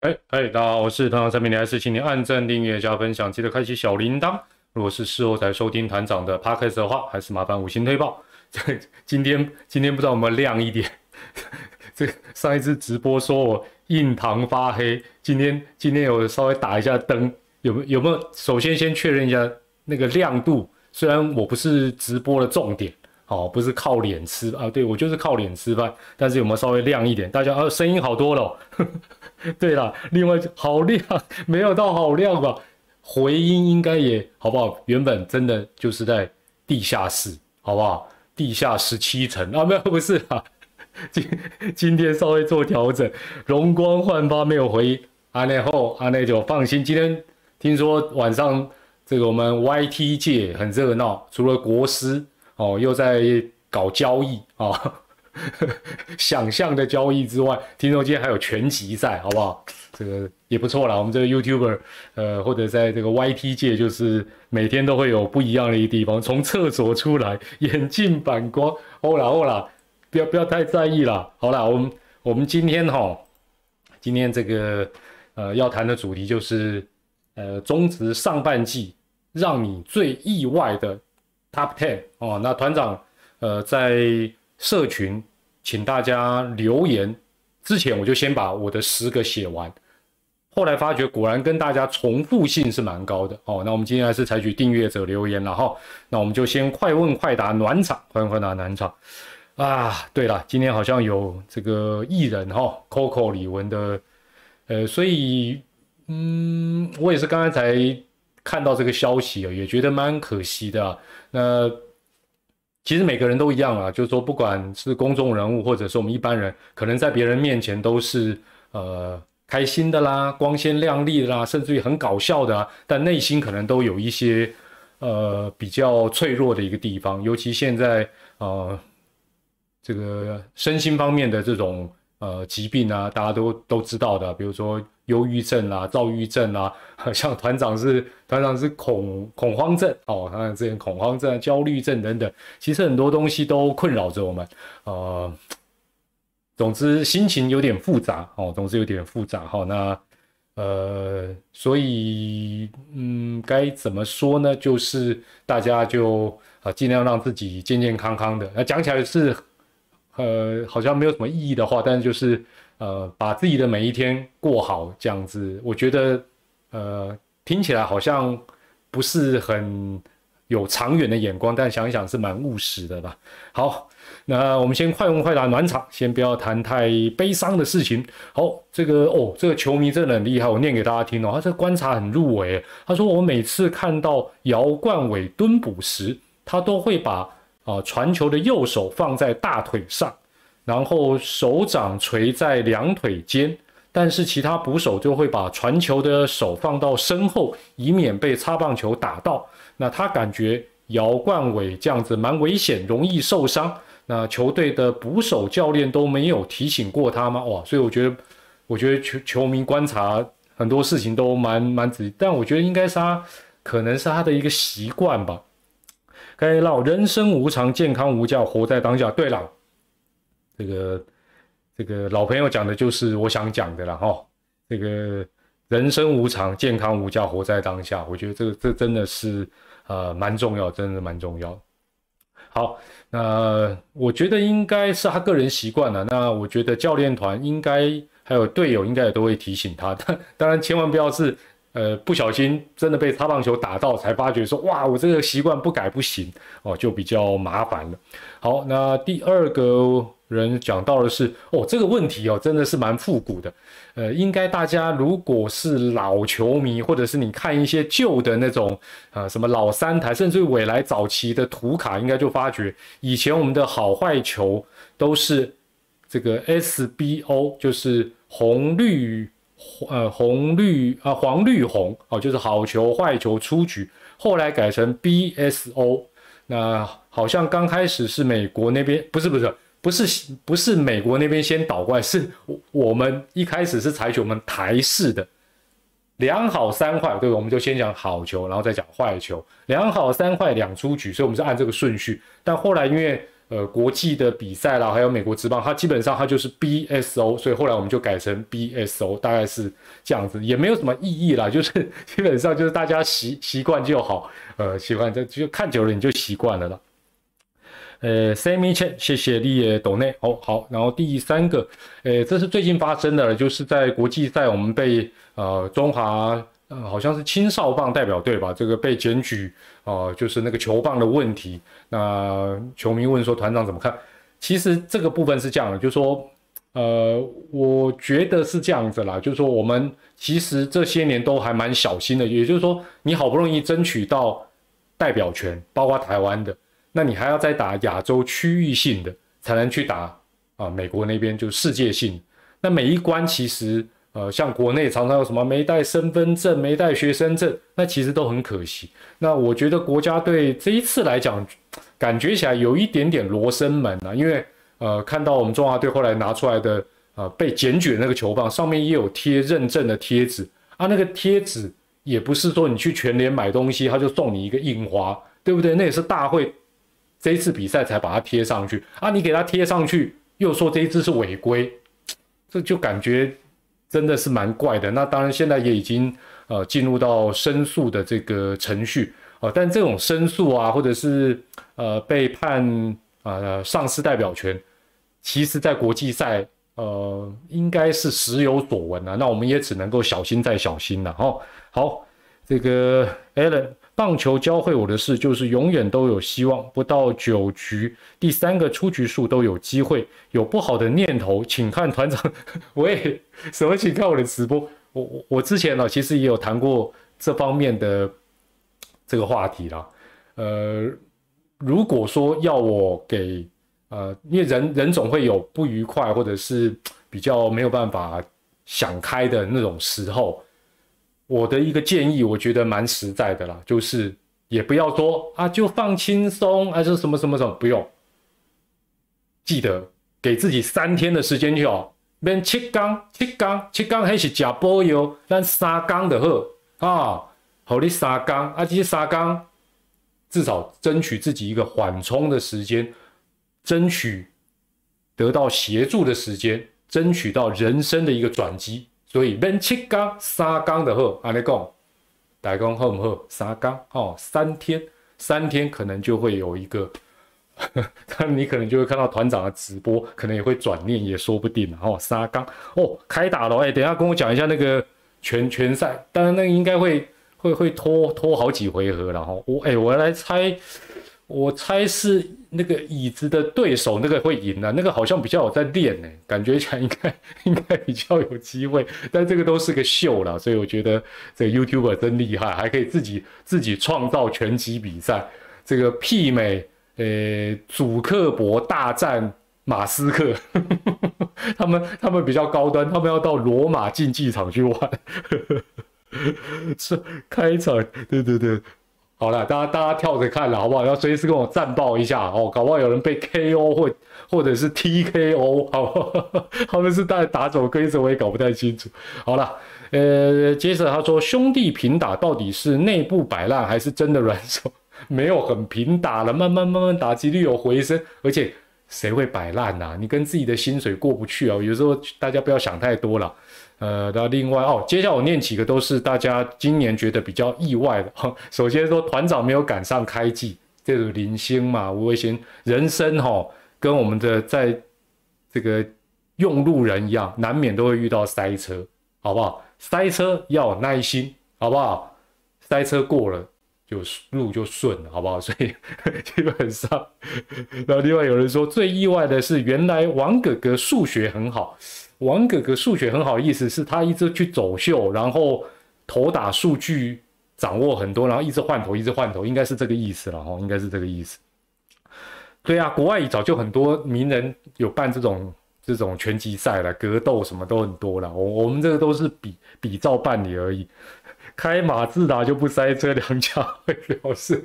哎哎，大家好，我是团长三明，还是请你按赞、订阅、加分享，记得开启小铃铛。如果是事后才收听团长的 podcast 的话，还是麻烦五星推报。这今天今天不知道有没有亮一点？这上一次直播说我印堂发黑，今天今天有稍微打一下灯，有没有没有？首先先确认一下那个亮度，虽然我不是直播的重点。哦，不是靠脸吃啊，对我就是靠脸吃饭，但是有没有稍微亮一点？大家啊，声音好多了。对了，另外好亮，没有到好亮吧？回音应该也好不好？原本真的就是在地下室，好不好？地下十七层啊，没有不是啊，今今天稍微做调整，容光焕发没有回音，阿内后阿内就放心。今天听说晚上这个我们 YT 界很热闹，除了国师。哦，又在搞交易啊！想象的交易之外，听说今天还有拳击赛，好不好？这个也不错啦。我们这个 YouTuber，呃，或者在这个 YT 界，就是每天都会有不一样的一个地方。从厕所出来，眼镜反光，哦啦哦啦，不要不要太在意啦。好啦，我们我们今天哈，今天这个呃要谈的主题就是呃中职上半季让你最意外的。Top Ten 哦，那团长，呃，在社群请大家留言之前，我就先把我的十个写完。后来发觉果然跟大家重复性是蛮高的哦。那我们今天还是采取订阅者留言了哈。那我们就先快问快答暖场，快问快答暖场啊。对了，今天好像有这个艺人哈，Coco 李玟的，呃，所以嗯，我也是刚刚才看到这个消息啊，也觉得蛮可惜的。那其实每个人都一样啊，就是说，不管是公众人物，或者是我们一般人，可能在别人面前都是呃开心的啦，光鲜亮丽的啦，甚至于很搞笑的啊，但内心可能都有一些呃比较脆弱的一个地方，尤其现在呃这个身心方面的这种呃疾病啊，大家都都知道的，比如说。忧郁症啊，躁郁症啊，像团长是团长是恐恐慌症哦，像之前恐慌症、焦虑症等等，其实很多东西都困扰着我们。呃，总之心情有点复杂哦，总之有点复杂哈。那呃，所以嗯，该怎么说呢？就是大家就啊，尽量让自己健健康康的。那讲起来是呃，好像没有什么意义的话，但是就是。呃，把自己的每一天过好，这样子，我觉得，呃，听起来好像不是很有长远的眼光，但想一想是蛮务实的吧。好，那我们先快问快答暖场，先不要谈太悲伤的事情。好，这个哦，这个球迷真的很厉害，我念给大家听哦。他这观察很入围，他说我每次看到姚冠伟蹲捕时，他都会把啊传球的右手放在大腿上。然后手掌垂在两腿间，但是其他捕手就会把传球的手放到身后，以免被擦棒球打到。那他感觉姚冠伟这样子蛮危险，容易受伤。那球队的捕手教练都没有提醒过他吗？哇，所以我觉得，我觉得球球迷观察很多事情都蛮蛮仔细，但我觉得应该是他可能是他的一个习惯吧。该让人生无常，健康无价，活在当下。对了。这个这个老朋友讲的就是我想讲的了哈。这个人生无常，健康无价，活在当下。我觉得这个这真的是呃蛮重要，真的蛮重要。好，那我觉得应该是他个人习惯了。那我觉得教练团应该还有队友应该也都会提醒他。当然千万不要是呃不小心真的被擦棒球打到，才发觉说哇我这个习惯不改不行哦，就比较麻烦了。好，那第二个。人讲到的是哦，这个问题哦，真的是蛮复古的。呃，应该大家如果是老球迷，或者是你看一些旧的那种啊，什么老三台，甚至于未来早期的图卡，应该就发觉以前我们的好坏球都是这个 SBO，就是红绿呃红绿啊黄绿红哦，就是好球坏球出局，后来改成 BSO。那好像刚开始是美国那边，不是不是。不是不是美国那边先倒过来，是我们一开始是采取我们台式的两好三坏，对我们就先讲好球，然后再讲坏球，两好三坏两出局，所以我们是按这个顺序。但后来因为呃国际的比赛啦，还有美国职棒，它基本上它就是 BSO，所以后来我们就改成 BSO，大概是这样子，也没有什么意义啦，就是基本上就是大家习习惯就好，呃，习惯这就看久了你就习惯了啦。呃，Sammy Chen，谢谢你也懂内哦好，然后第三个，呃，这是最近发生的，就是在国际赛我们被呃中华呃好像是青少棒代表队吧，这个被检举啊，就是那个球棒的问题。那球迷问说团长怎么看？其实这个部分是这样的，就是说，呃，我觉得是这样子啦，就是说我们其实这些年都还蛮小心的，也就是说你好不容易争取到代表权，包括台湾的。那你还要再打亚洲区域性的，才能去打啊美国那边就世界性。那每一关其实呃像国内常常有什么没带身份证、没带学生证，那其实都很可惜。那我觉得国家队这一次来讲，感觉起来有一点点罗生门啊，因为呃看到我们中华队后来拿出来的呃被检举的那个球棒上面也有贴认证的贴纸啊，那个贴纸也不是说你去全联买东西他就送你一个印花，对不对？那也是大会。这一次比赛才把它贴上去啊！你给它贴上去，又说这一次是违规，这就感觉真的是蛮怪的。那当然现在也已经呃进入到申诉的这个程序啊，但这种申诉啊，或者是呃被判呃丧失代表权，其实在国际赛呃应该是时有所闻啊。那我们也只能够小心再小心了哦。好，这个 Allen。棒球教会我的事就是永远都有希望，不到九局第三个出局数都有机会。有不好的念头，请看团长。我也什么？请看我的直播。我我我之前呢，其实也有谈过这方面的这个话题啦。呃，如果说要我给呃，因为人人总会有不愉快，或者是比较没有办法想开的那种时候。我的一个建议，我觉得蛮实在的啦，就是也不要说啊，就放轻松，还是什么什么什么，不用。记得给自己三天的时间就好。免七缸，七缸，七缸还是假波油，但三缸的喝啊，好你三缸啊，这些三缸至少争取自己一个缓冲的时间，争取得到协助的时间，争取到人生的一个转机。所以免七缸三缸的好，安尼讲，大家讲好唔好？三缸哦，三天，三天可能就会有一个，但你可能就会看到团长的直播，可能也会转念，也说不定哦。三缸哦，开打了哎，等下跟我讲一下那个全全赛，当然那个应该会会会拖拖好几回合然后。我哎，我来猜。我猜是那个椅子的对手那个会赢啊，那个好像比较有在练呢，感觉起来应该应该比较有机会。但这个都是个秀了，所以我觉得这个 YouTuber 真厉害，还可以自己自己创造拳击比赛，这个媲美呃祖克伯大战马斯克，他们他们比较高端，他们要到罗马竞技场去玩，是开场，对对对。好了，大家大家跳着看了，好不好？要随时跟我战报一下哦，搞不好有人被 KO 或或者是 TKO，好不好？他们是带打走规则，我也搞不太清楚。好了，呃，接着他说兄弟平打到底是内部摆烂还是真的软手？没有很平打了，慢慢慢慢打击率有回升，而且谁会摆烂呐？你跟自己的薪水过不去啊？有时候大家不要想太多了。呃，那另外哦，接下来我念几个都是大家今年觉得比较意外的。首先说团长没有赶上开季，这个零星嘛，吴卫星，人生哈跟我们的在这个用路人一样，难免都会遇到塞车，好不好？塞车要有耐心，好不好？塞车过了就路就顺了，好不好？所以基本上，然后另外有人说最意外的是，原来王哥哥数学很好。王哥哥数学很好，意思是他一直去走秀，然后投打数据掌握很多，然后一直换头，一直换头，应该是这个意思了哈，应该是这个意思。对啊，国外早就很多名人有办这种这种拳击赛了，格斗什么都很多了。我我们这个都是比比照办理而已。开马自达就不塞车，梁家辉表示。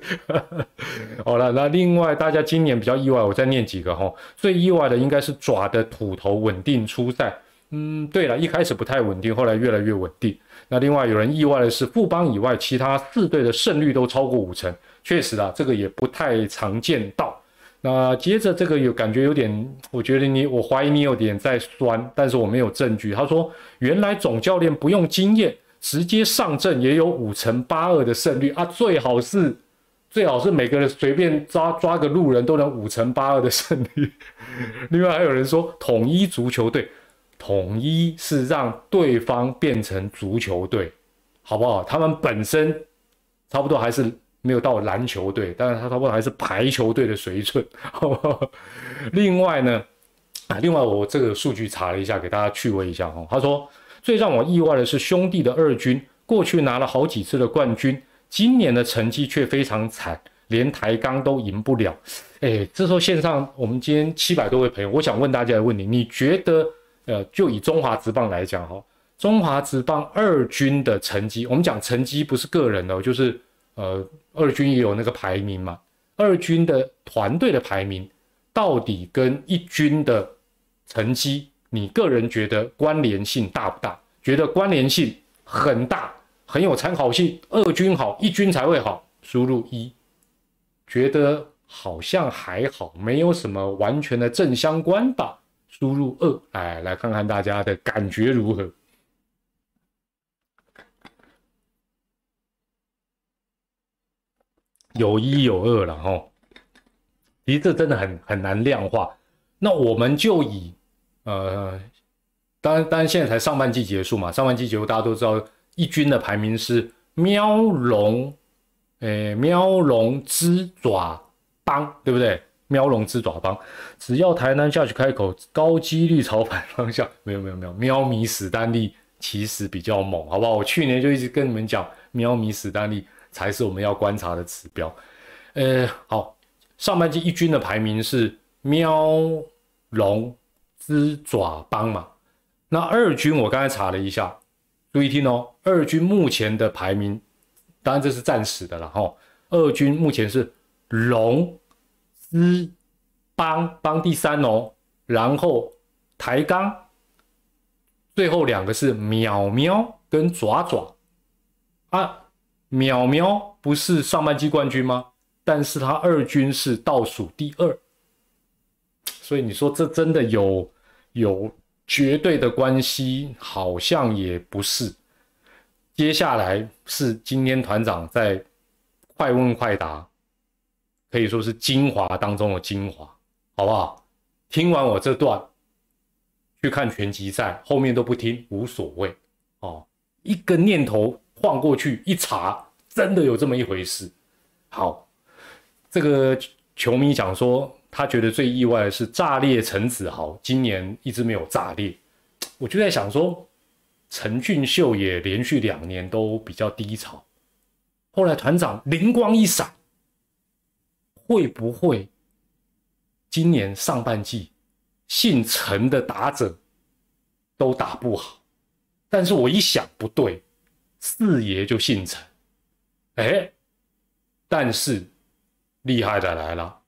好了，那另外大家今年比较意外，我再念几个哈。最意外的应该是爪的土头稳定出赛。嗯，对了，一开始不太稳定，后来越来越稳定。那另外有人意外的是，富邦以外其他四队的胜率都超过五成，确实啊，这个也不太常见到。那接着这个有感觉有点，我觉得你，我怀疑你有点在酸，但是我没有证据。他说，原来总教练不用经验，直接上阵也有五成八二的胜率啊，最好是最好是每个人随便抓抓个路人都能五成八二的胜率。另外还有人说，统一足球队，统一是让对方变成足球队，好不好？他们本身差不多还是。没有到篮球队，但是他差不多还是排球队的水准。另外呢，啊，另外我这个数据查了一下，给大家趣味一下哈。他说，最让我意外的是兄弟的二军过去拿了好几次的冠军，今年的成绩却非常惨，连台钢都赢不了。哎，这时候线上我们今天七百多位朋友，我想问大家一个问题：你觉得，呃，就以中华职棒来讲哈，中华职棒二军的成绩，我们讲成绩不是个人的，就是。呃，二军也有那个排名嘛？二军的团队的排名到底跟一军的成绩，你个人觉得关联性大不大？觉得关联性很大，很有参考性。二军好，一军才会好。输入一，觉得好像还好，没有什么完全的正相关吧。输入二，哎，来看看大家的感觉如何。有一有二了哈，其实这真的很很难量化。那我们就以呃，当然当然现在才上半季结束嘛，上半季结束大家都知道，一军的排名是喵龙，诶喵龙之爪帮，对不对？喵龙之爪帮，只要台南下去开口，高几率朝反方向。没有没有没有，喵米史丹利其实比较猛，好不好？我去年就一直跟你们讲，喵迷史丹利。才是我们要观察的指标。呃，好，上半季一军的排名是喵龙之爪帮嘛？那二军我刚才查了一下，注意听哦，二军目前的排名，当然这是暂时的了哈。二军目前是龙之帮帮第三哦，然后抬杠，最后两个是喵喵跟爪爪啊。淼淼不是上半季冠军吗？但是他二军是倒数第二，所以你说这真的有有绝对的关系？好像也不是。接下来是今天团长在快问快答，可以说是精华当中的精华，好不好？听完我这段，去看拳击赛，后面都不听无所谓哦。一个念头。晃过去一查，真的有这么一回事。好，这个球迷讲说，他觉得最意外的是炸裂陈子豪今年一直没有炸裂。我就在想说，陈俊秀也连续两年都比较低潮。后来团长灵光一闪，会不会今年上半季姓陈的打者都打不好？但是我一想不对。四爷就姓陈，哎，但是厉害的来了，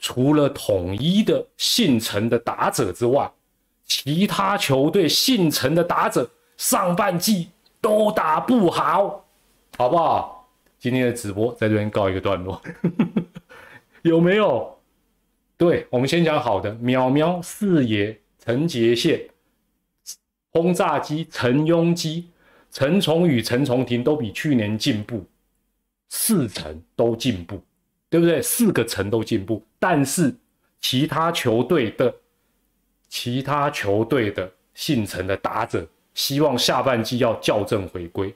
除了统一的姓陈的打者之外，其他球队姓陈的打者上半季都打不好，好不好？今天的直播在这边告一个段落，有没有？对我们先讲好的，淼淼四爷陈杰宪，轰炸机陈庸基。陈崇宇、陈崇廷都比去年进步，四成都进步，对不对？四个城都进步，但是其他球队的其他球队的姓陈的打者，希望下半季要校正回归。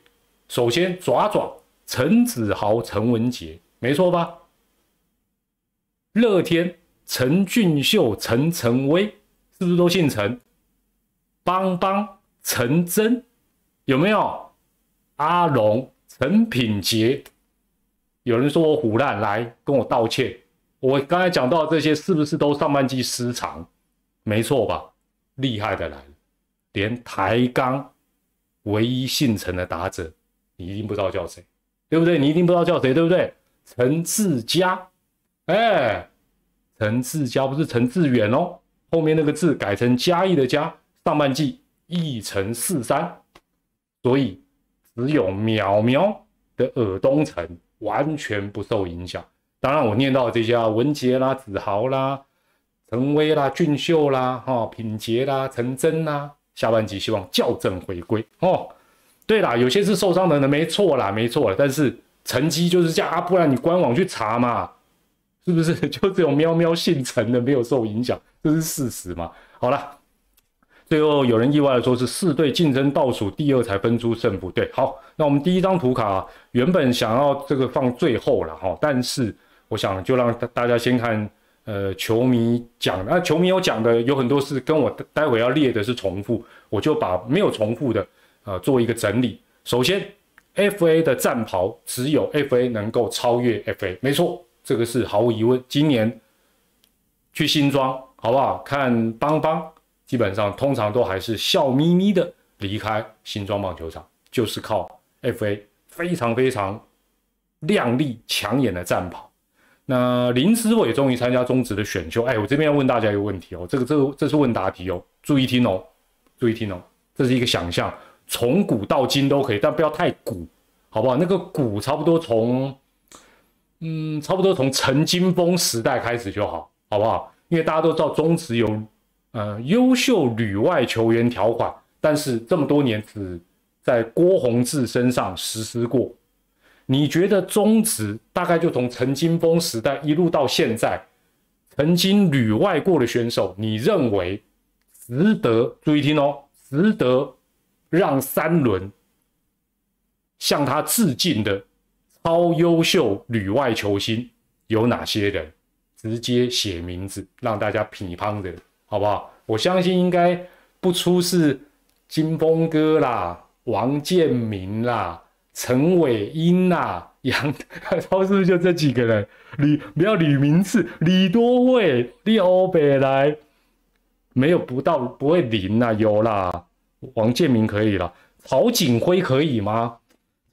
首先，爪爪陈子豪、陈文杰，没错吧？乐天陈俊秀、陈晨威，是不是都姓陈？邦邦陈真。有没有阿龙、陈品杰？有人说我虎烂，来跟我道歉。我刚才讲到这些，是不是都上半季失常？没错吧？厉害的来了，连台钢唯一姓陈的打者，你一定不知道叫谁，对不对？你一定不知道叫谁，对不对？陈志佳，哎，陈志佳不是陈志远哦，后面那个字改成嘉义的嘉，上半季一成四三。所以只有苗苗的尔东城完全不受影响，当然我念到这些啊，文杰啦、子豪啦、陈威啦、俊秀啦、哈品杰啦、陈真啦，下半集希望校正回归哦。对啦，有些是受伤的人，没错啦，没错啦，但是成绩就是这样啊，不然你官网去查嘛，是不是？就这种喵喵姓陈的没有受影响，这是事实嘛？好了。最后有人意外的说是四队竞争倒数第二才分出胜负。对，好，那我们第一张图卡原本想要这个放最后了哈，但是我想就让大家先看，呃，球迷讲，那球迷有讲的有很多是跟我待会要列的是重复，我就把没有重复的呃做一个整理。首先，FA 的战袍只有 FA 能够超越 FA，没错，这个是毫无疑问。今年去新庄好不好？看邦邦。基本上通常都还是笑眯眯的离开新庄棒球场，就是靠 FA 非常非常亮丽抢眼的战袍。那林思伟终于参加中职的选秀，哎，我这边要问大家一个问题哦，这个这个这是问答题哦，注意听哦，注意听哦，这是一个想象，从古到今都可以，但不要太古，好不好？那个古差不多从嗯，差不多从陈金峰时代开始就好，好不好？因为大家都知道中职有。呃，优秀旅外球员条款，但是这么多年只在郭宏志身上实施过。你觉得中职大概就从陈金峰时代一路到现在，曾经旅外过的选手，你认为值得注意听哦，值得让三轮向他致敬的超优秀旅外球星有哪些人？直接写名字，让大家乒乓的。好不好？我相信应该不出是金峰哥啦、王建民啦、陈伟英啦、杨超，是不是就这几个人？李不要李明志、李多惠、李欧北来，没有不到不会零啦，有啦。王建民可以了，曹景辉可以吗？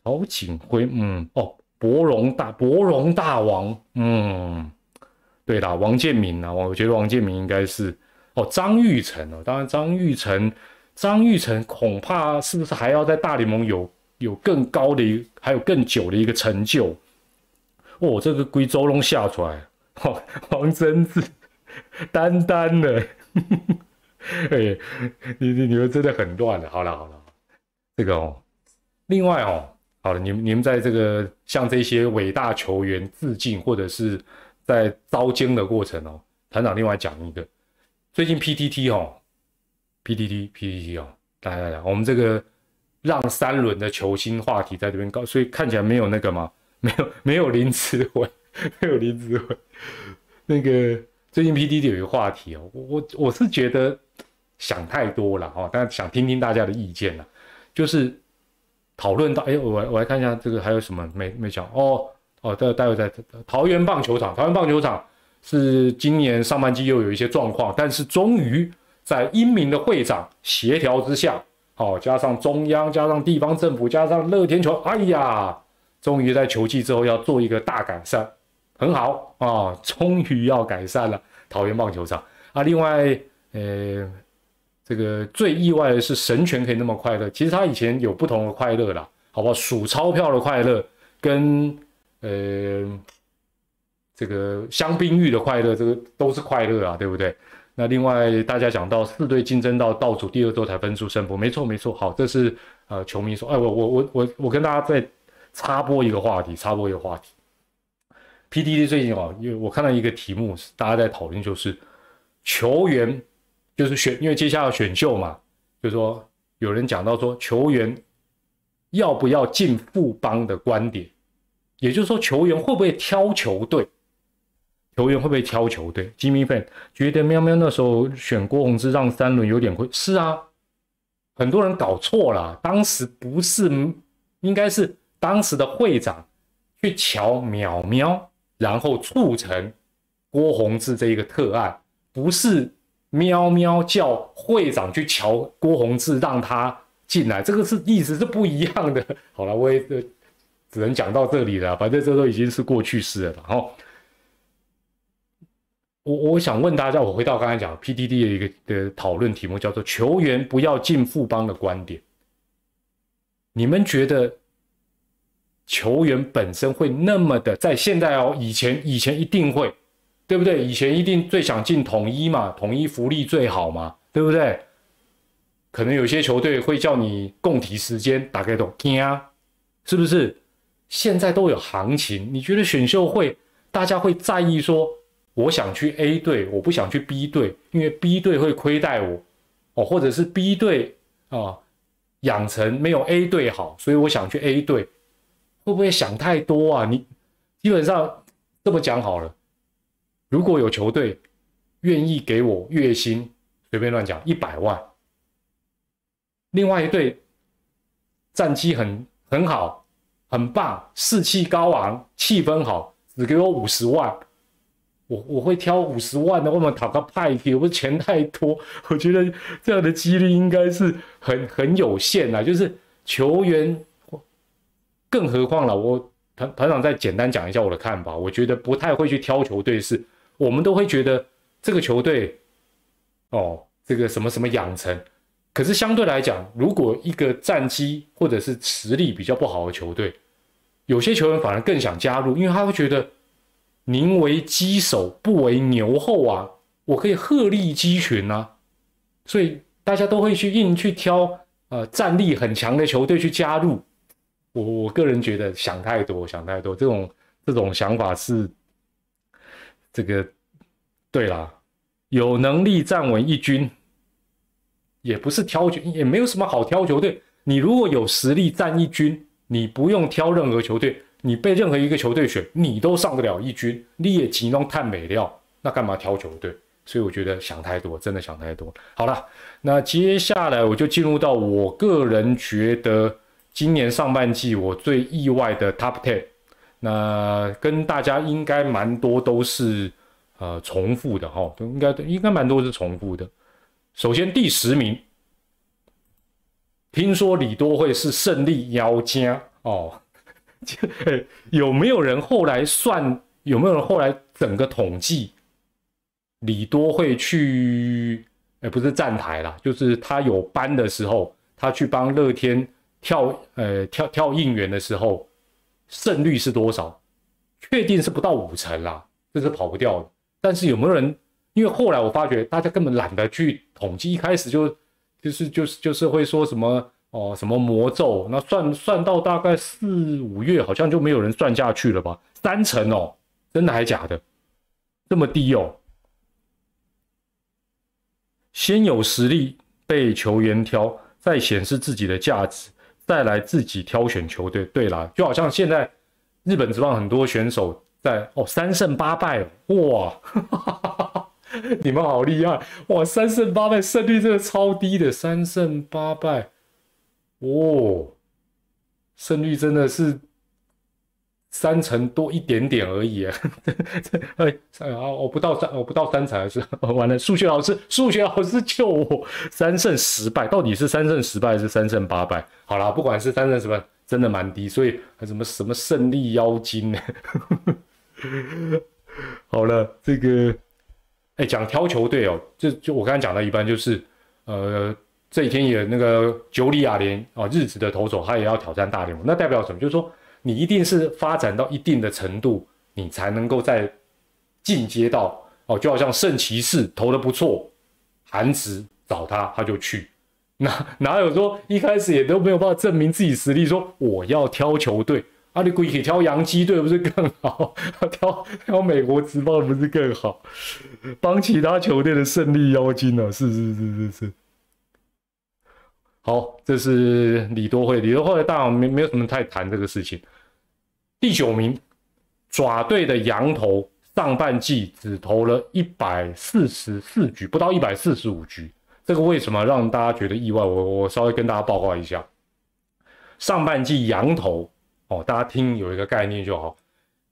曹景辉，嗯，哦，博荣大博荣大王，嗯，对啦，王建民啊，我觉得王建民应该是。哦，张玉成哦，当然张玉成，张玉成恐怕是不是还要在大联盟有有更高的一，还有更久的一个成就？哦，这个归周龙下出来，哦，黄真子，单单的，哎，你你你们真的很乱的。好了好了，这个哦，另外哦，好了，你们你们在这个向这些伟大球员致敬，或者是在招奸的过程哦，团长另外讲一个。最近 PTT 哦，PTT PTT 哦，来来来，我们这个让三轮的球星话题在这边搞，所以看起来没有那个吗？没有没有林子伟，没有林子伟。那个最近 PTT 有一个话题哦，我我我是觉得想太多了哈，但想听听大家的意见了，就是讨论到，哎，我我来看一下这个还有什么没没讲哦哦，待待会再桃园棒球场，桃园棒球场。是今年上半季又有一些状况，但是终于在英明的会长协调之下，好加上中央、加上地方政府、加上乐天球，哎呀，终于在球季之后要做一个大改善，很好啊，终于要改善了桃园棒球场啊。另外，呃，这个最意外的是神权可以那么快乐，其实他以前有不同的快乐啦，好不好？数钞票的快乐跟呃。这个香槟浴的快乐，这个都是快乐啊，对不对？那另外大家讲到四队竞争到倒数第二周才分出胜负，没错没错。好，这是呃球迷说，哎，我我我我我跟大家再插播一个话题，插播一个话题。PDD 最近啊，因为我看到一个题目，大家在讨论就是球员就是选，因为接下来选秀嘛，就是说有人讲到说球员要不要进富邦的观点，也就是说球员会不会挑球队？球员会不会挑球队？Jimmy Fan 觉得喵喵那时候选郭宏志让三轮有点亏是啊，很多人搞错了，当时不是，应该是当时的会长去瞧喵喵，然后促成郭宏志这一个特案，不是喵喵叫会长去瞧郭宏志让他进来，这个是意思是不一样的。好了，我也只能讲到这里了，反正这都已经是过去式了，然后。我我想问大家，我回到刚才讲 PDD 的一个的讨论题目，叫做“球员不要进富邦”的观点。你们觉得球员本身会那么的在现在哦，以前以前一定会，对不对？以前一定最想进统一嘛，统一福利最好嘛，对不对？可能有些球队会叫你共体时间，打开都听啊，是不是？现在都有行情，你觉得选秀会大家会在意说，我想去 A 队，我不想去 B 队，因为 B 队会亏待我哦，或者是 B 队啊养成没有 A 队好，所以我想去 A 队，会不会想太多啊？你基本上这么讲好了，如果有球队愿意给我月薪，随便乱讲一百万，另外一队战绩很很好。很棒，士气高昂，气氛好，只给我五十万，我我会挑五十万的。我们讨个派题，不是钱太多，我觉得这样的几率应该是很很有限啊。就是球员，更何况了，我团团长再简单讲一下我的看法，我觉得不太会去挑球队，是我们都会觉得这个球队，哦，这个什么什么养成。可是相对来讲，如果一个战绩或者是实力比较不好的球队，有些球员反而更想加入，因为他会觉得宁为鸡首不为牛后啊，我可以鹤立鸡群啊，所以大家都会去硬去挑呃战力很强的球队去加入。我我个人觉得想太多，想太多，这种这种想法是这个对啦，有能力站稳一军。也不是挑球，也没有什么好挑球队。你如果有实力站一军，你不用挑任何球队，你被任何一个球队选，你都上得了一军。你也集中碳美料，那干嘛挑球队？所以我觉得想太多，真的想太多。好了，那接下来我就进入到我个人觉得今年上半季我最意外的 Top Ten。那跟大家应该蛮多都是呃重复的哈，应该应该蛮多是重复的。首先第十名，听说李多惠是胜利妖精哦，有没有人后来算？有没有人后来整个统计？李多会去，哎，不是站台啦，就是他有班的时候，他去帮乐天跳，呃，跳跳应援的时候，胜率是多少？确定是不到五成啦，这是跑不掉的。但是有没有人？因为后来我发觉，大家根本懒得去统计，一开始就就是就是就是会说什么哦什么魔咒，那算算到大概四五月，好像就没有人算下去了吧？三成哦，真的还假的？这么低哦？先有实力被球员挑，再显示自己的价值，再来自己挑选球队。对啦，就好像现在日本职棒很多选手在哦三胜八败哇！你们好厉害哇！三胜八败，胜率真的超低的，三胜八败，哦，胜率真的是三成多一点点而已。哎，啊，我不到三，我不到三成还是 完了。数学老师，数学老师救我！三胜十败，到底是三胜十败还是三胜八败？好啦，不管是三胜十败，真的蛮低，所以还什么什么胜利妖精呢？好了，这个。哎，讲挑球队哦，就就我刚才讲的一般就是，呃，这几天也那个九里亚联啊，日职的投手他也要挑战大联盟，那代表什么？就是说你一定是发展到一定的程度，你才能够在进阶到哦，就好像圣骑士投的不错，韩职找他他就去，哪哪有说一开始也都没有办法证明自己实力，说我要挑球队。啊，你可以挑洋基队不是更好？挑挑美国职棒不是更好？帮其他球队的胜利妖精呢？是是是是是。好，这是李多惠，李多惠大王没没有什么太谈这个事情。第九名，爪队的羊头上半季只投了一百四十四局，不到一百四十五局。这个为什么让大家觉得意外？我我稍微跟大家报告一下，上半季羊头。哦，大家听有一个概念就好。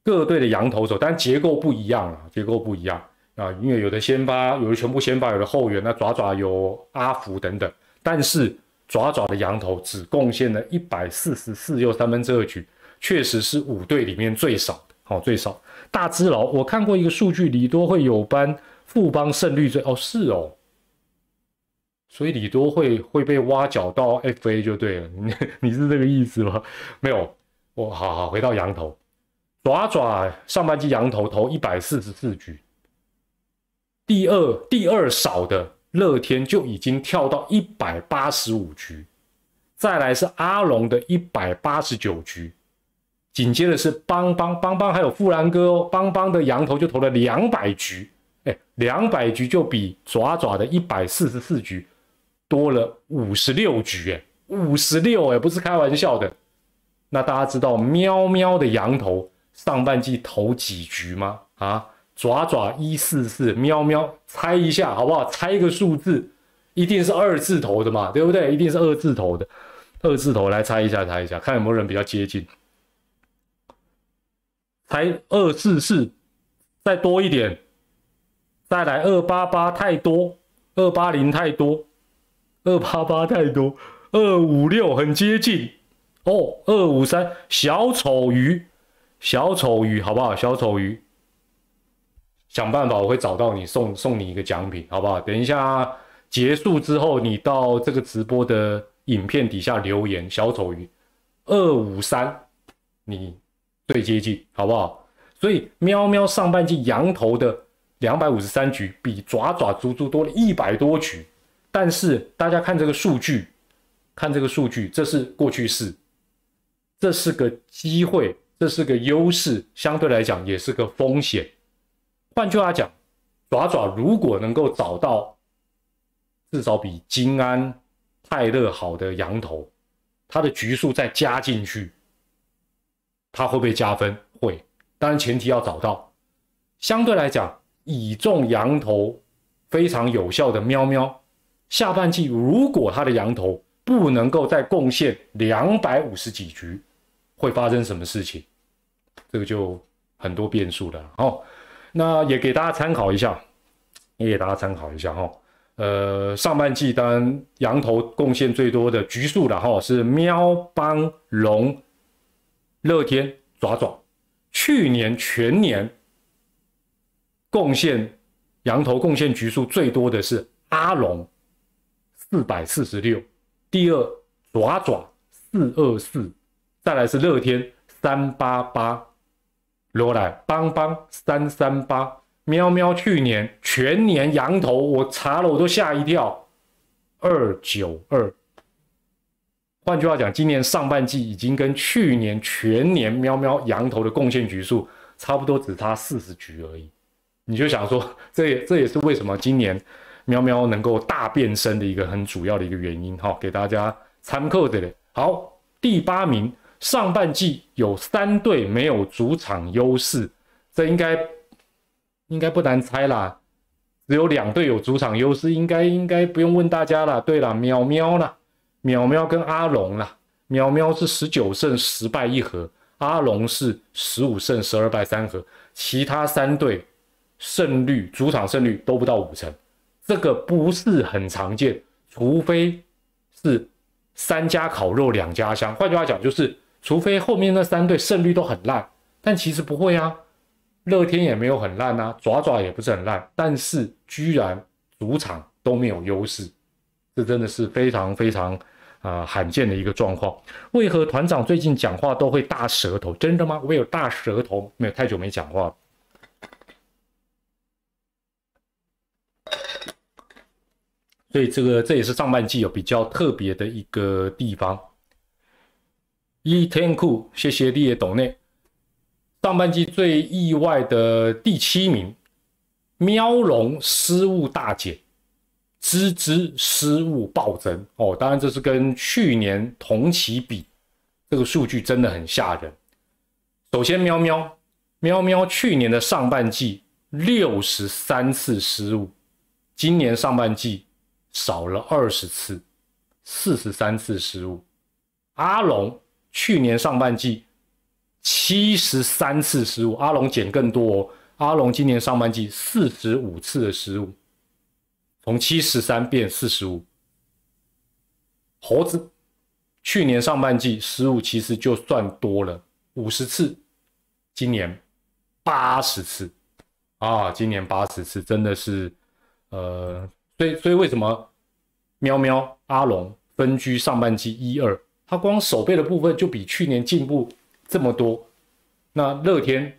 各队的羊头手，但结构不一样啊，结构不一样啊，因为有的先发，有的全部先发，有的后援。那爪爪有阿福等等，但是爪爪的羊头只贡献了一百四十四又三分之二局，确实是五队里面最少的。哦，最少。大只佬，我看过一个数据，李多会有班富邦胜率最哦，是哦。所以李多会会被挖角到 FA 就对了，你 你是这个意思吗？没有。我好好回到羊头，爪爪上半季羊头投一百四十四局，第二第二少的乐天就已经跳到一百八十五局，再来是阿龙的一百八十九局，紧接着是邦邦邦邦还有富兰哥哦，邦邦的羊头就投了两百局，哎，两百局就比爪爪的一百四十四局多了五十六局，哎，五十六哎，不是开玩笑的。那大家知道喵喵的羊头上半季投几局吗？啊，爪爪一四四，喵喵，猜一下好不好？猜一个数字，一定是二字头的嘛，对不对？一定是二字头的，二字头来猜一下，猜一下，看有没有人比较接近。猜二四四，再多一点，再来二八八，太多，二八零太多，二八八太多，二五六很接近。哦，二五三小丑鱼，小丑鱼，好不好？小丑鱼，想办法，我会找到你，送送你一个奖品，好不好？等一下结束之后，你到这个直播的影片底下留言，小丑鱼二五三，你最接近，好不好？所以喵喵上半季羊头的两百五十三局，比爪爪足足多了一百多局，但是大家看这个数据，看这个数据，这是过去式。这是个机会，这是个优势，相对来讲也是个风险。换句话讲，爪爪如果能够找到至少比金安、泰勒好的羊头，他的局数再加进去，他会不会加分？会，当然前提要找到。相对来讲，倚重羊头非常有效的喵喵，下半季如果他的羊头不能够再贡献两百五十几局。会发生什么事情？这个就很多变数了。哦，那也给大家参考一下，也给大家参考一下哈。呃，上半季当然羊头贡献最多的局数了哈，是喵邦龙乐天爪爪。去年全年贡献羊头贡献局数最多的是阿龙四百四十六，第二爪爪四二四。再来是乐天三八八，罗莱邦邦三三八，喵喵去年全年羊头我查了我都吓一跳，二九二。换句话讲，今年上半季已经跟去年全年喵喵羊头的贡献局数差不多，只差四十局而已。你就想说，这也这也是为什么今年喵喵能够大变身的一个很主要的一个原因哈，给大家参考的嘞。好，第八名。上半季有三队没有主场优势，这应该应该不难猜啦。只有两队有主场优势，应该应该不用问大家了。对了，喵喵啦，喵喵跟阿龙啦，喵喵是十九胜十败一和，阿龙是十五胜十二败三和，其他三队胜率主场胜率都不到五成，这个不是很常见，除非是三家烤肉两家香。换句话讲，就是。除非后面那三队胜率都很烂，但其实不会啊，乐天也没有很烂啊，爪爪也不是很烂，但是居然主场都没有优势，这真的是非常非常啊罕见的一个状况。为何团长最近讲话都会大舌头？真的吗？我有大舌头？没有，太久没讲话了。所以这个这也是上半季有比较特别的一个地方。一天库，谢谢立业斗内。上半季最意外的第七名，喵龙失误大减，吱吱失误暴增。哦，当然这是跟去年同期比，这个数据真的很吓人。首先，喵喵喵喵，去年的上半季六十三次失误，今年上半季少了二十次，四十三次失误。阿龙。去年上半季七十三次失误，阿龙减更多。哦。阿龙今年上半季四十五次的失误，从七十三变四十五。猴子去年上半季失误其实就算多了五十次，今年八十次啊！今年八十次真的是呃，所以所以为什么喵喵阿龙分居上半季一二？他光手背的部分就比去年进步这么多，那乐天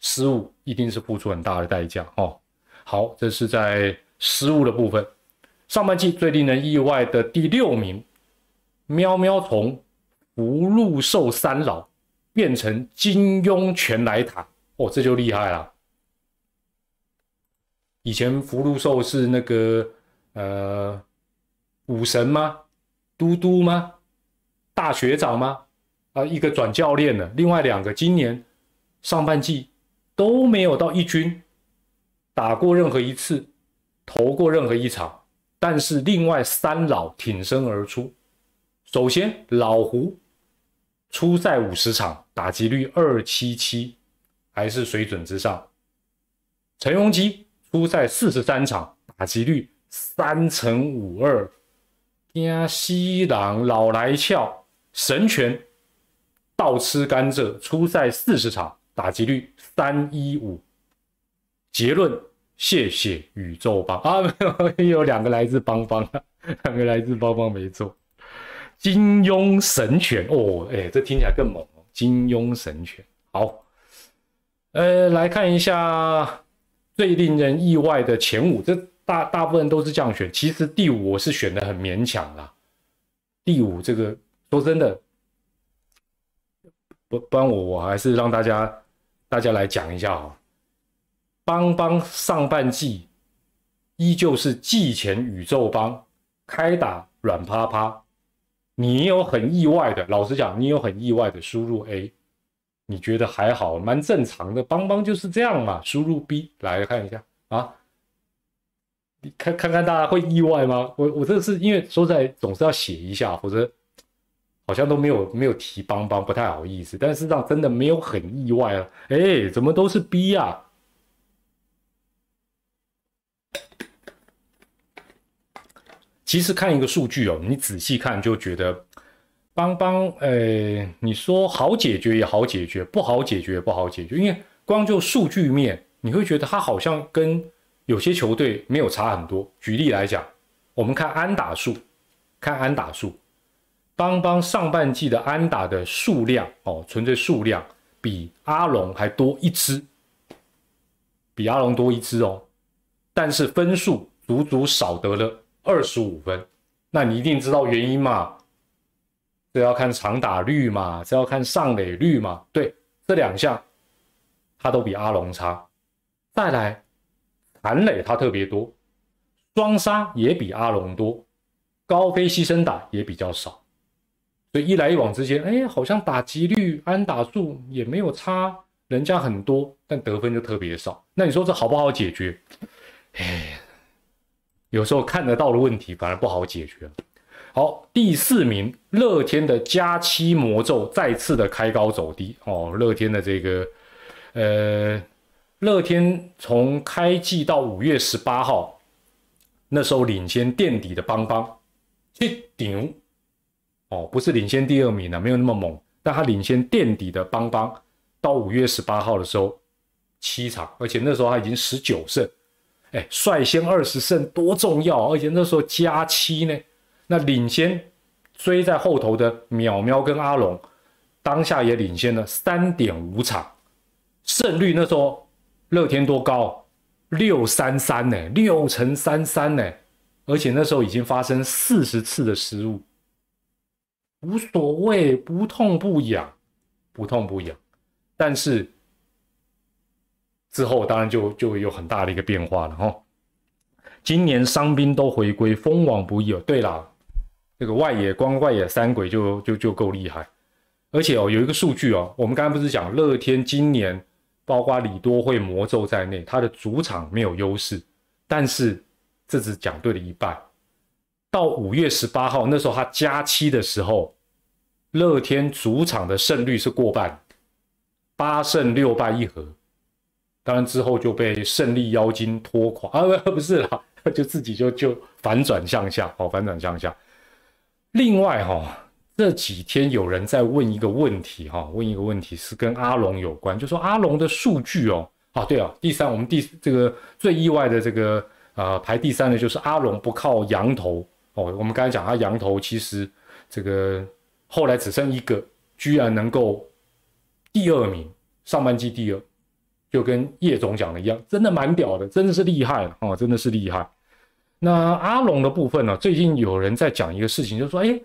失误一定是付出很大的代价哦。好，这是在失误的部分。上半季最令人意外的第六名，喵喵从福禄寿三老变成金庸全来塔哦，这就厉害了。以前福禄寿是那个呃武神吗？嘟嘟吗？大学长吗？啊，一个转教练了，另外两个今年上半季都没有到一军打过任何一次，投过任何一场。但是另外三老挺身而出，首先老胡出赛五十场，打击率二七七，还是水准之上。陈荣基出赛四十三场，打击率三成五二。亚西朗老来俏神拳倒吃甘蔗，出赛四十场，打击率三一五。结论。谢谢宇宙帮啊，没有，有两个来自邦邦，两个来自邦邦，没错。金庸神拳哦，哎，这听起来更猛哦。金庸神拳，好，呃，来看一下最令人意外的前五，这大大部分都是这样选，其实第五我是选的很勉强啦。第五这个说真的，不不然我我还是让大家大家来讲一下啊。邦邦上半季依旧是季前宇宙邦开打软趴趴，你有很意外的，老实讲，你有很意外的输入 A，你觉得还好，蛮正常的。邦邦就是这样嘛，输入 B 来看一下啊，你看看看大家会意外吗？我我这个是因为说在总是要写一下，否则好像都没有没有提邦邦，不太好意思。但是上真的没有很意外啊，哎，怎么都是 B 呀？其实看一个数据哦，你仔细看就觉得，邦邦，呃，你说好解决也好解决，不好解决也不好解决，因为光就数据面，你会觉得他好像跟有些球队没有差很多。举例来讲，我们看安打数，看安打数，邦邦上半季的安打的数量哦，纯粹数量比阿龙还多一支，比阿龙多一支哦，但是分数足足少得了。二十五分，那你一定知道原因嘛？这要看长打率嘛，这要看上垒率嘛。对，这两项他都比阿龙差。再来，残垒他特别多，双杀也比阿龙多，高飞牺牲打也比较少。所以一来一往之间，哎，好像打击率、安打数也没有差，人家很多，但得分就特别少。那你说这好不好解决？哎。有时候看得到的问题反而不好解决。好，第四名，乐天的加七魔咒再次的开高走低哦。乐天的这个，呃，乐天从开季到五月十八号，那时候领先垫底的邦邦，去顶哦，不是领先第二名的，没有那么猛，但他领先垫底的邦邦，到五月十八号的时候，七场，而且那时候他已经十九胜。哎，率先二十胜多重要，而且那时候加七呢，那领先追在后头的淼淼跟阿龙，当下也领先了三点五场，胜率那时候乐天多高，六三三呢，六乘三三呢，而且那时候已经发生四十次的失误，无所谓，不痛不痒，不痛不痒，但是。之后当然就就有很大的一个变化了哈。今年伤兵都回归，封网不易哦。对了，这个外野光外野三鬼就就就够厉害，而且哦有一个数据哦，我们刚才不是讲乐天今年包括李多惠魔咒在内，他的主场没有优势，但是这只讲对了一半。到五月十八号那时候他加七的时候，乐天主场的胜率是过半，八胜六败一和。当然之后就被胜利妖精拖垮啊！不是啦，就自己就就反转向下，哦，反转向下。另外哈，这几天有人在问一个问题哈，问一个问题是跟阿龙有关，就说阿龙的数据哦，啊对啊，第三我们第这个最意外的这个呃排第三的就是阿龙不靠羊头哦，我们刚才讲他羊头其实这个后来只剩一个，居然能够第二名，上半季第二，就跟叶总讲的一样，真的蛮屌的，真的是厉害了哦，真的是厉害。那阿龙的部分呢？最近有人在讲一个事情，就说，哎，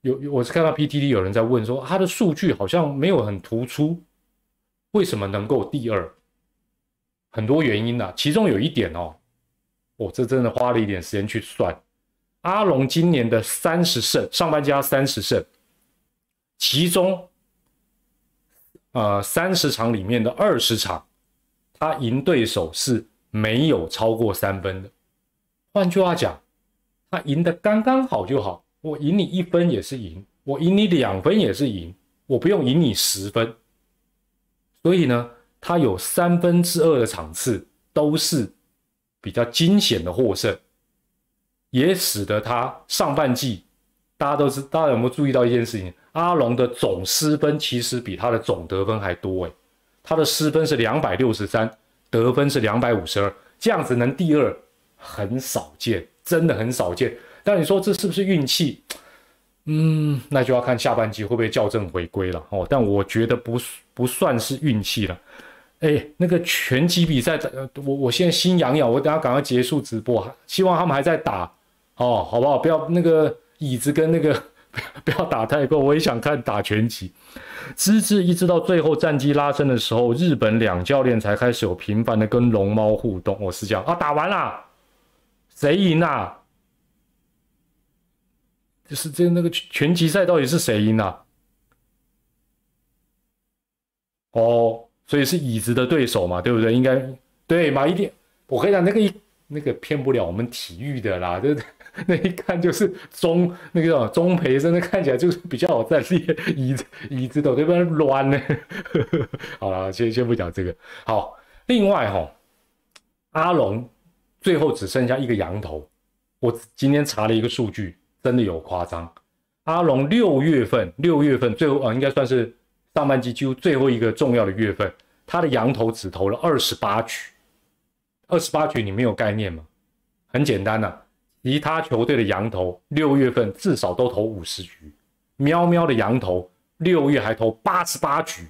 有我是看到 PTT 有人在问说，他的数据好像没有很突出，为什么能够第二？很多原因呐，其中有一点哦，我这真的花了一点时间去算，阿龙今年的三十胜，上半加三十胜，其中，呃，三十场里面的二十场，他赢对手是没有超过三分的。换句话讲，他赢得刚刚好就好。我赢你一分也是赢，我赢你两分也是赢，我不用赢你十分。所以呢，他有三分之二的场次都是比较惊险的获胜，也使得他上半季，大家都知，大家有没有注意到一件事情？阿龙的总失分其实比他的总得分还多诶，他的失分是两百六十三，得分是两百五十二，这样子能第二。很少见，真的很少见。但你说这是不是运气？嗯，那就要看下半季会不会校正回归了哦。但我觉得不不算是运气了。哎，那个拳击比赛，我我现在心痒痒，我等下赶快结束直播，希望他们还在打哦，好不好？不要那个椅子跟那个不要 不要打太过，我也想看打拳击。直至一直到最后战绩拉升的时候，日本两教练才开始有频繁的跟龙猫互动。我是这样啊，打完了。谁赢啊？就是这那个拳击赛到底是谁赢啊？哦，所以是椅子的对手嘛，对不对？应该对嘛？一定，我跟你讲，那个一那个骗不了我们体育的啦，对不对那一看就是中那个中培生，那看起来就是比较好在练椅子椅子的，对不对？乱呢。好了，先先不讲这个。好，另外哈，阿龙。最后只剩下一个羊头，我今天查了一个数据，真的有夸张。阿龙六月份，六月份最后啊，应该算是上半季几乎最后一个重要的月份，他的羊头只投了二十八局。二十八局你没有概念吗？很简单呐，其他球队的羊头六月份至少都投五十局，喵喵的羊头六月还投八十八局。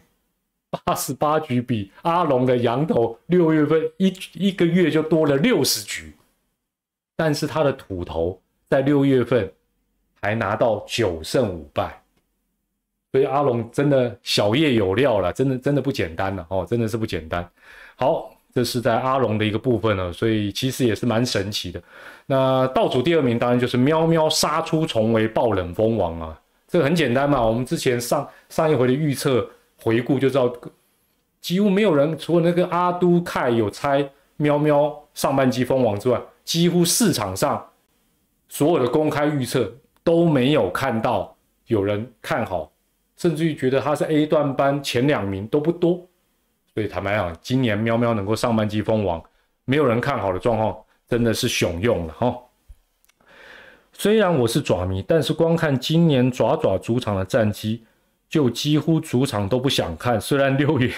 八十八局比阿龙的羊头六月份一一个月就多了六十局，但是他的土头在六月份还拿到九胜五败，所以阿龙真的小叶有料了，真的真的不简单了哦，真的是不简单。好，这是在阿龙的一个部分了，所以其实也是蛮神奇的。那倒数第二名当然就是喵喵杀出重围爆冷蜂王啊，这个很简单嘛，我们之前上上一回的预测。回顾就知道，几乎没有人除了那个阿都凯有猜喵喵上半季封王之外，几乎市场上所有的公开预测都没有看到有人看好，甚至于觉得他是 A 段班前两名都不多。所以坦白讲，今年喵喵能够上半季封王，没有人看好的状况真的是雄用了哈。虽然我是爪迷，但是光看今年爪爪主场的战绩。就几乎主场都不想看，虽然六月，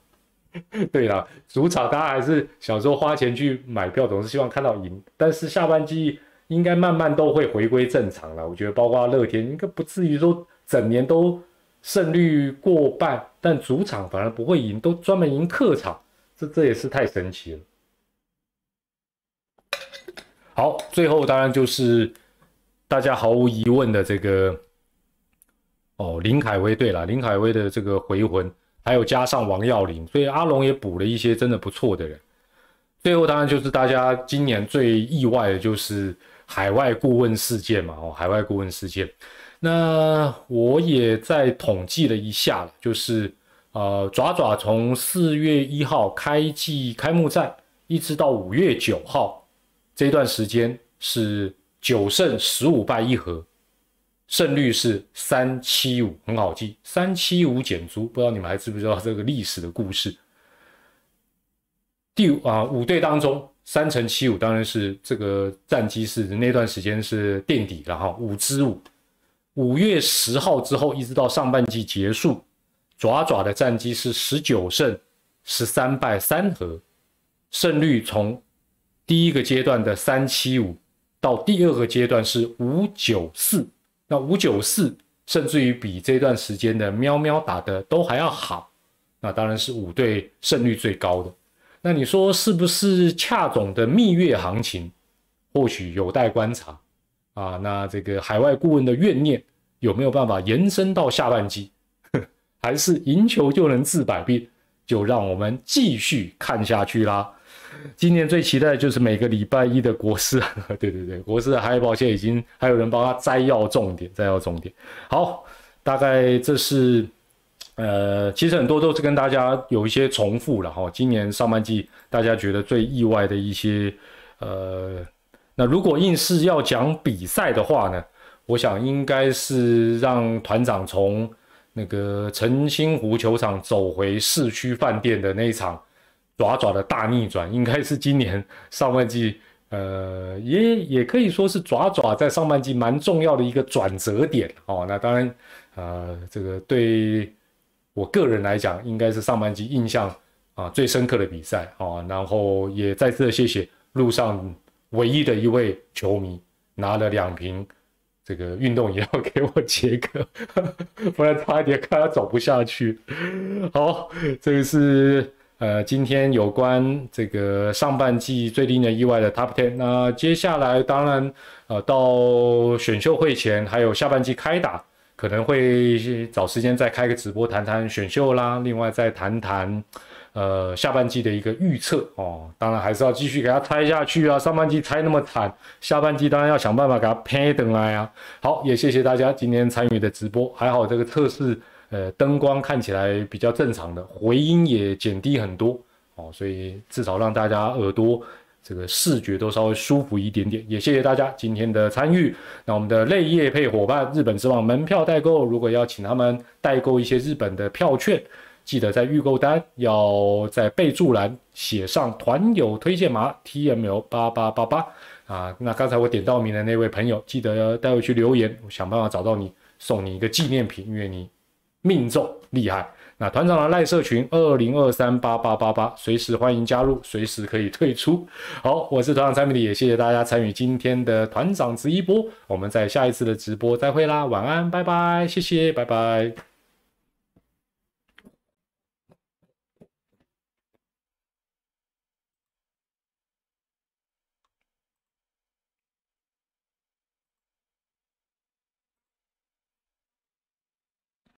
对了，主场大家还是小时候花钱去买票，总是希望看到赢。但是下半季应该慢慢都会回归正常了。我觉得包括乐天应该不至于说整年都胜率过半，但主场反而不会赢，都专门赢客场，这这也是太神奇了。好，最后当然就是大家毫无疑问的这个。哦，林凯威对了，林凯威的这个回魂，还有加上王耀林，所以阿龙也补了一些真的不错的人。最后当然就是大家今年最意外的就是海外顾问事件嘛，哦，海外顾问事件。那我也在统计了一下，就是呃，爪爪从四月一号开季开幕战，一直到五月九号这段时间是九胜十五败一和。胜率是三七五，很好记，三七五减租，不知道你们还知不知道这个历史的故事？第啊五队当中，三乘七五当然是这个战绩是那段时间是垫底了哈，五支五。五月十号之后，一直到上半季结束，爪爪的战绩是十九胜十三败三和，胜率从第一个阶段的三七五到第二个阶段是五九四。那五九四甚至于比这段时间的喵喵打的都还要好，那当然是五队胜率最高的。那你说是不是恰总的蜜月行情？或许有待观察啊。那这个海外顾问的怨念有没有办法延伸到下半季？还是赢球就能治百病？就让我们继续看下去啦。今年最期待的就是每个礼拜一的国师，对对对，国师的海报现在已经还有人帮他摘要重点，摘要重点。好，大概这是，呃，其实很多都是跟大家有一些重复了哈。今年上半季大家觉得最意外的一些，呃，那如果硬是要讲比赛的话呢，我想应该是让团长从那个澄清湖球场走回市区饭店的那一场。爪爪的大逆转，应该是今年上半季，呃，也也可以说是爪爪在上半季蛮重要的一个转折点哦。那当然，呃，这个对我个人来讲，应该是上半季印象啊最深刻的比赛哦。然后也再次谢谢路上唯一的一位球迷拿了两瓶这个运动饮料给我杰克，不然差一点看他走不下去。好，这个是。呃，今天有关这个上半季最令人意外的 Top Ten，那接下来当然，呃，到选秀会前还有下半季开打，可能会找时间再开个直播谈谈选秀啦，另外再谈谈呃下半季的一个预测哦。当然还是要继续给他猜下去啊，上半季猜那么惨，下半季当然要想办法给他拍等来啊。好，也谢谢大家今天参与的直播，还好这个测试。呃，灯光看起来比较正常的，回音也减低很多哦，所以至少让大家耳朵这个视觉都稍微舒服一点点。也谢谢大家今天的参与。那我们的泪液配伙伴日本之网门票代购，如果要请他们代购一些日本的票券，记得在预购单要在备注栏写上团友推荐码 T M L 八八八八啊。那刚才我点到名的那位朋友，记得待会去留言，我想办法找到你，送你一个纪念品，因为你。命中厉害，那团长的赖社群二零二三八八八八，随时欢迎加入，随时可以退出。好，我是团长蔡明理，也谢谢大家参与今天的团长直播，我们在下一次的直播再会啦，晚安，拜拜，谢谢，拜拜。